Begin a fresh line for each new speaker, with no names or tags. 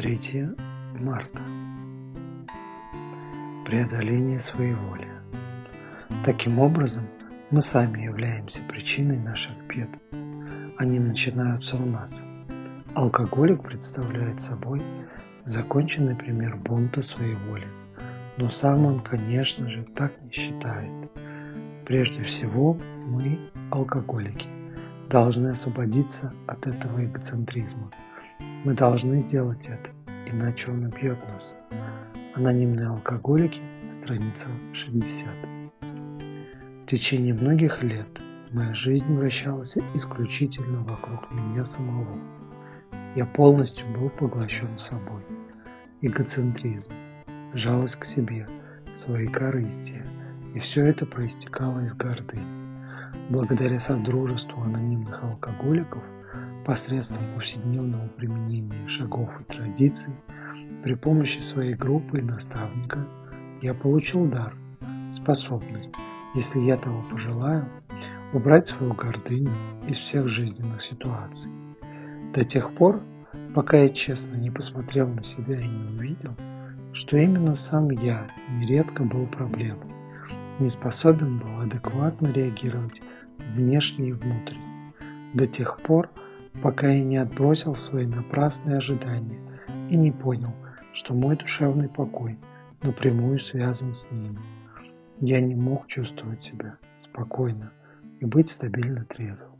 3 марта. Преодоление своей воли. Таким образом, мы сами являемся причиной наших бед. Они начинаются у нас. Алкоголик представляет собой законченный пример бунта своей воли. Но сам он, конечно же, так не считает. Прежде всего, мы, алкоголики, должны освободиться от этого эгоцентризма – мы должны сделать это, иначе он убьет нас. Анонимные алкоголики, страница 60. В течение многих лет моя жизнь вращалась исключительно вокруг меня самого. Я полностью был поглощен собой. Эгоцентризм, жалость к себе, свои корыстия. И все это проистекало из гордыни. Благодаря содружеству анонимных алкоголиков – посредством повседневного применения шагов и традиций, при помощи своей группы и наставника, я получил дар, способность, если я того пожелаю, убрать свою гордыню из всех жизненных ситуаций. До тех пор, пока я честно не посмотрел на себя и не увидел, что именно сам я нередко был проблемой, не способен был адекватно реагировать внешне и внутренне. До тех пор, пока я не отбросил свои напрасные ожидания и не понял, что мой душевный покой напрямую связан с ними. Я не мог чувствовать себя спокойно и быть стабильно трезвым.